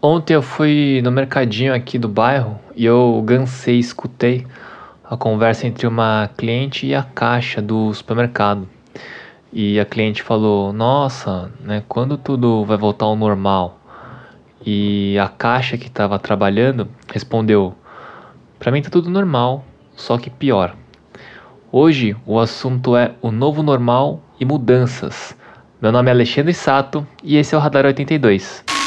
Ontem eu fui no mercadinho aqui do bairro e eu gansei, escutei a conversa entre uma cliente e a caixa do supermercado. E a cliente falou: Nossa, né, quando tudo vai voltar ao normal? E a caixa que estava trabalhando respondeu: Para mim tá tudo normal, só que pior. Hoje o assunto é o novo normal e mudanças. Meu nome é Alexandre Sato e esse é o Radar 82.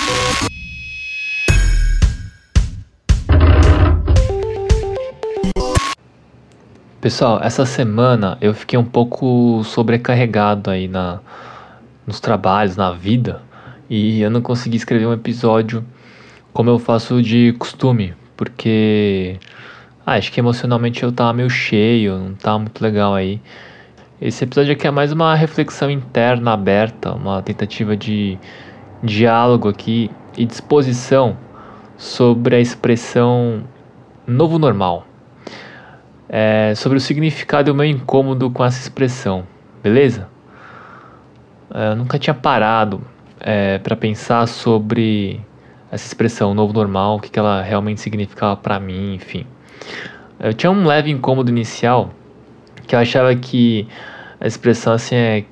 Pessoal, essa semana eu fiquei um pouco sobrecarregado aí na, nos trabalhos, na vida, e eu não consegui escrever um episódio como eu faço de costume, porque ah, acho que emocionalmente eu tava meio cheio, não tava muito legal aí. Esse episódio aqui é mais uma reflexão interna aberta, uma tentativa de diálogo aqui e disposição sobre a expressão novo normal é, sobre o significado e o meu incômodo com essa expressão, beleza? É, eu nunca tinha parado é, para pensar sobre essa expressão novo normal, o que, que ela realmente significava para mim, enfim. Eu tinha um leve incômodo inicial que eu achava que a expressão assim é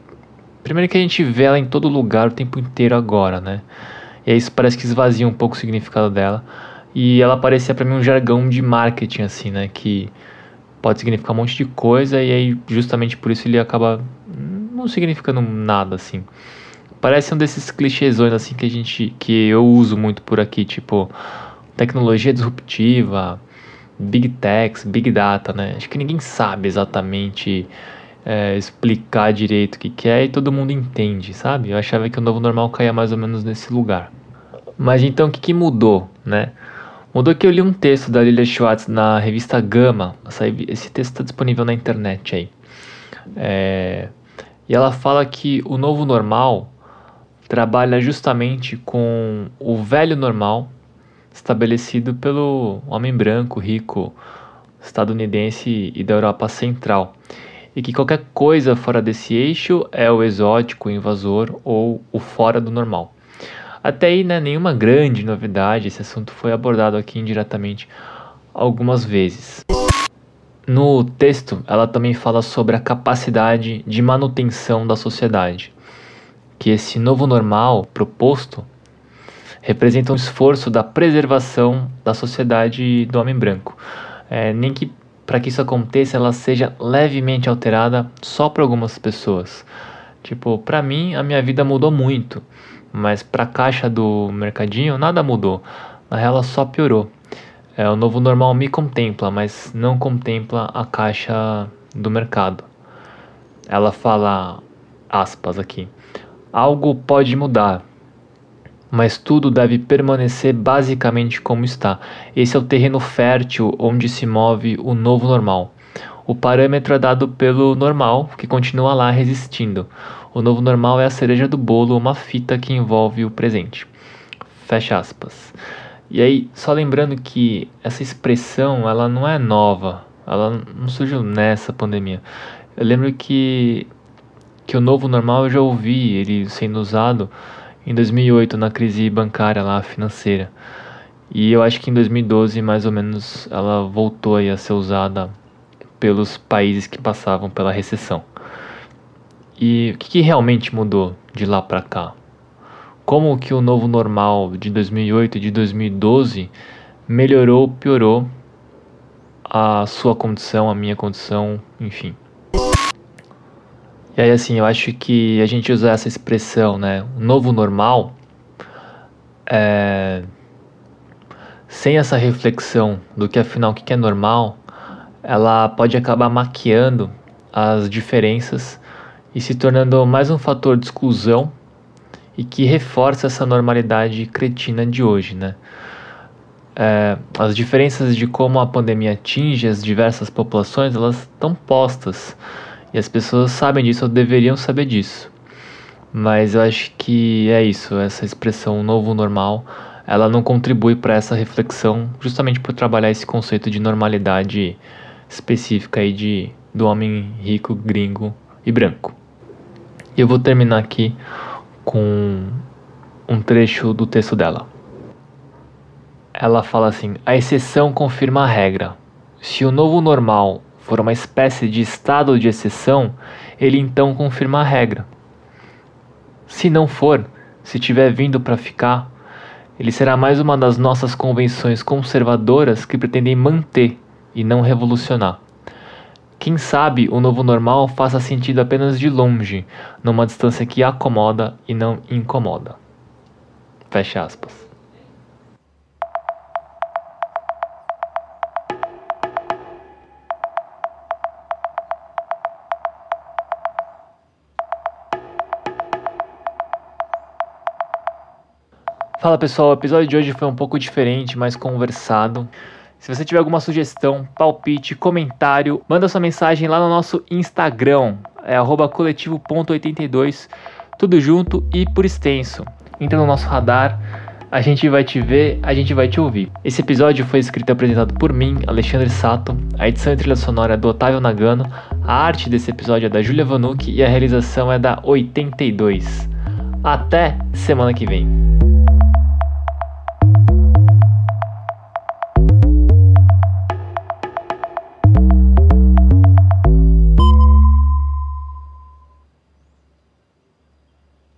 primeiro que a gente vê ela em todo lugar o tempo inteiro agora, né? E aí isso parece que esvazia um pouco o significado dela. E ela parecia para mim um jargão de marketing assim, né, que pode significar um monte de coisa e aí justamente por isso ele acaba não significando nada assim. Parece um desses clichêsões assim que a gente que eu uso muito por aqui, tipo tecnologia disruptiva, big techs, big data, né? Acho que ninguém sabe exatamente é, explicar direito o que, que é e todo mundo entende, sabe? Eu achava que o novo normal caía mais ou menos nesse lugar. Mas então o que, que mudou, né? Mudou que eu li um texto da Lilia Schwartz na revista Gama. Esse texto está disponível na internet aí. É, e ela fala que o novo normal trabalha justamente com o velho normal estabelecido pelo homem branco, rico, estadunidense e da Europa Central. E que qualquer coisa fora desse eixo é o exótico, o invasor ou o fora do normal. Até aí, né, nenhuma grande novidade, esse assunto foi abordado aqui indiretamente algumas vezes. No texto, ela também fala sobre a capacidade de manutenção da sociedade, que esse novo normal proposto representa um esforço da preservação da sociedade do homem branco, é, nem que para que isso aconteça ela seja levemente alterada só para algumas pessoas. Tipo, para mim a minha vida mudou muito mas para a caixa do mercadinho nada mudou. Na real, ela só piorou. É, o novo normal me contempla, mas não contempla a caixa do mercado. Ela fala, aspas aqui, algo pode mudar, mas tudo deve permanecer basicamente como está. Esse é o terreno fértil onde se move o novo normal. O parâmetro é dado pelo normal, que continua lá resistindo. O novo normal é a cereja do bolo, uma fita que envolve o presente. Fecha aspas. E aí, só lembrando que essa expressão, ela não é nova. Ela não surgiu nessa pandemia. Eu lembro que que o novo normal eu já ouvi ele sendo usado em 2008 na crise bancária lá financeira. E eu acho que em 2012 mais ou menos ela voltou a ser usada pelos países que passavam pela recessão. E o que, que realmente mudou de lá para cá? Como que o novo normal de 2008 e de 2012 melhorou ou piorou a sua condição, a minha condição, enfim. E aí assim, eu acho que a gente usar essa expressão, né, novo normal, é, sem essa reflexão do que afinal o que é normal, ela pode acabar maquiando as diferenças e se tornando mais um fator de exclusão e que reforça essa normalidade cretina de hoje, né? É, as diferenças de como a pandemia atinge as diversas populações, elas estão postas e as pessoas sabem disso ou deveriam saber disso. Mas eu acho que é isso, essa expressão novo normal, ela não contribui para essa reflexão, justamente por trabalhar esse conceito de normalidade específica aí de do homem rico, gringo e branco. E eu vou terminar aqui com um trecho do texto dela. ela fala assim: a exceção confirma a regra. Se o novo normal for uma espécie de estado de exceção, ele então confirma a regra. Se não for, se tiver vindo para ficar, ele será mais uma das nossas convenções conservadoras que pretendem manter e não revolucionar. Quem sabe o novo normal faça sentido apenas de longe, numa distância que acomoda e não incomoda. Fecha aspas. Fala pessoal, o episódio de hoje foi um pouco diferente, mais conversado. Se você tiver alguma sugestão, palpite, comentário, manda sua mensagem lá no nosso Instagram, é coletivo.82, tudo junto e por extenso. Entra no nosso radar, a gente vai te ver, a gente vai te ouvir. Esse episódio foi escrito e apresentado por mim, Alexandre Sato, a edição e trilha sonora é do Otávio Nagano, a arte desse episódio é da Julia Vanucci e a realização é da 82. Até semana que vem.